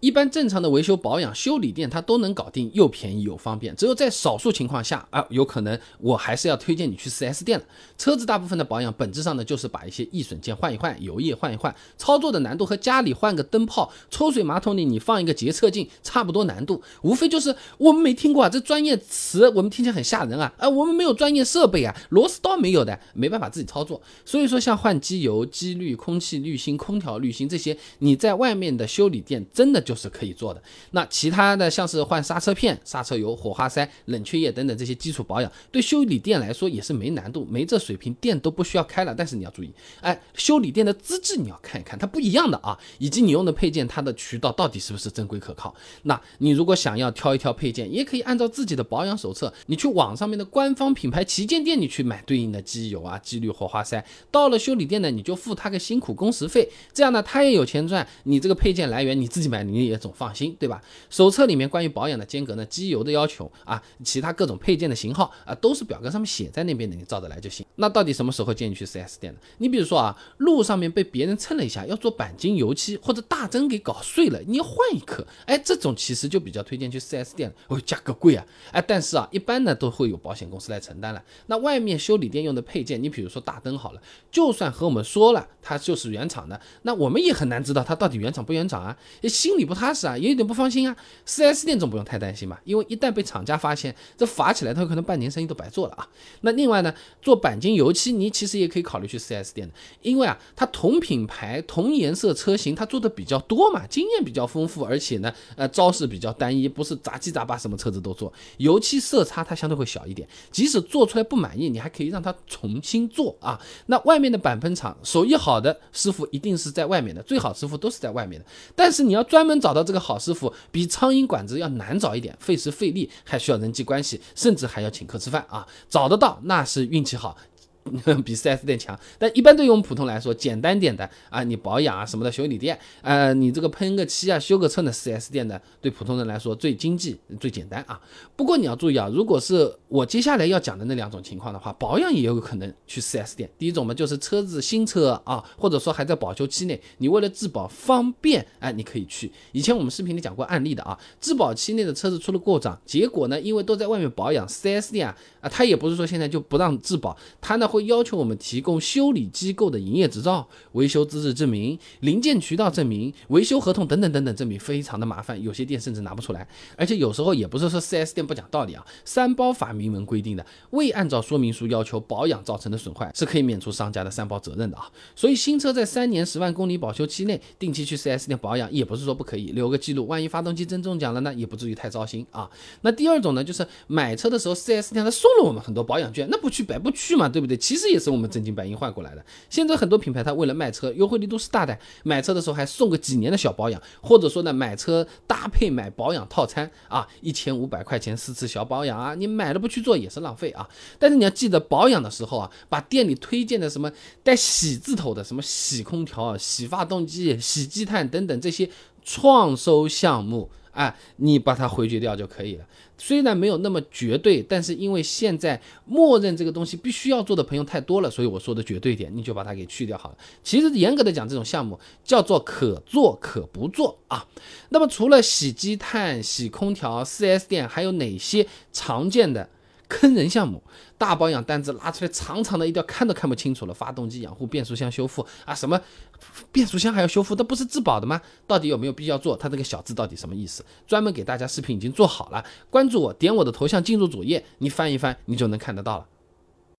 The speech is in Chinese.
一般正常的维修保养、修理店它都能搞定，又便宜又方便。只有在少数情况下啊，有可能我还是要推荐你去 4S 店了。车子大部分的保养本质上呢，就是把一些易损件换一换，油液换一换，操作的难度和家里换个灯泡、抽水马桶里你放一个洁厕镜差不多难度，无非就是我们没听过啊，这专业词我们听起来很吓人啊，啊，我们没有专业设备啊，螺丝刀没有的，没办法自己操作。所以说，像换机油、机滤、空气滤芯、空调滤芯这些，你在外面的修理店真的。就是可以做的。那其他的像是换刹车片、刹车油、火花塞、冷却液等等这些基础保养，对修理店来说也是没难度，没这水平店都不需要开了。但是你要注意，哎，修理店的资质你要看一看，它不一样的啊，以及你用的配件它的渠道到底是不是正规可靠。那你如果想要挑一挑配件，也可以按照自己的保养手册，你去网上面的官方品牌旗舰店，你去买对应的机油啊、机滤、火花塞。到了修理店呢，你就付他个辛苦工时费，这样呢他也有钱赚。你这个配件来源你自己买，你。你也总放心，对吧？手册里面关于保养的间隔呢、机油的要求啊、其他各种配件的型号啊，都是表格上面写在那边的，你照着来就行。那到底什么时候建议去 4S 店呢？你比如说啊，路上面被别人蹭了一下，要做钣金油漆，或者大灯给搞碎了，你要换一颗，哎，这种其实就比较推荐去 4S 店了。哦，价格贵啊，哎，但是啊，一般呢都会有保险公司来承担了。那外面修理店用的配件，你比如说大灯好了，就算和我们说了它就是原厂的，那我们也很难知道它到底原厂不原厂啊，心里。不踏实啊，也有点不放心啊。4S 店总不用太担心吧，因为一旦被厂家发现，这罚起来，他有可能半年生意都白做了啊。那另外呢，做钣金油漆，你其实也可以考虑去 4S 店的，因为啊，它同品牌、同颜色车型，它做的比较多嘛，经验比较丰富，而且呢，呃，招式比较单一，不是杂七杂八什么车子都做。油漆色差它相对会小一点，即使做出来不满意，你还可以让它重新做啊。那外面的钣喷厂，手艺好好的师傅一定是在外面的，最好师傅都是在外面的，但是你要专门。找到这个好师傅比苍蝇馆子要难找一点，费时费力，还需要人际关系，甚至还要请客吃饭啊！找得到那是运气好。比 4S 店强，但一般对于我们普通来说，简单点的啊，你保养啊什么的，修理店，呃，你这个喷个漆啊，修个车的 4S 店的，对普通人来说最经济、最简单啊。不过你要注意啊，如果是我接下来要讲的那两种情况的话，保养也有可能去 4S 店。第一种嘛，就是车子新车啊，或者说还在保修期内，你为了质保方便，哎，你可以去。以前我们视频里讲过案例的啊，质保期内的车子出了故障，结果呢，因为都在外面保养，4S 店啊啊，他也不是说现在就不让质保，他呢会。会要求我们提供修理机构的营业执照、维修资质证明、零件渠道证明、维修合同等等等等证明，非常的麻烦，有些店甚至拿不出来。而且有时候也不是说 4S 店不讲道理啊，三包法明文规定的，未按照说明书要求保养造成的损坏，是可以免除商家的三包责任的啊。所以新车在三年十万公里保修期内，定期去 4S 店保养，也不是说不可以，留个记录，万一发动机真中奖了呢，也不至于太糟心啊。那第二种呢，就是买车的时候 4S 店他送了我们很多保养券，那不去白不去嘛，对不对？其实也是我们真金白银换过来的。现在很多品牌，它为了卖车，优惠力度是大的，买车的时候还送个几年的小保养，或者说呢，买车搭配买保养套餐啊，一千五百块钱四次小保养啊，你买了不去做也是浪费啊。但是你要记得保养的时候啊，把店里推荐的什么带喜字头的，什么洗空调、洗发动机、洗积碳等等这些创收项目。哎，你把它回绝掉就可以了。虽然没有那么绝对，但是因为现在默认这个东西必须要做的朋友太多了，所以我说的绝对点，你就把它给去掉好了。其实严格的讲，这种项目叫做可做可不做啊。那么除了洗积碳、洗空调，4S 店还有哪些常见的？坑人项目，大保养单子拉出来长长的一条，看都看不清楚了。发动机养护、变速箱修复啊，什么变速箱还要修复，那不是质保的吗？到底有没有必要做？它这个小字到底什么意思？专门给大家视频已经做好了，关注我，点我的头像进入主页，你翻一翻，你就能看得到了。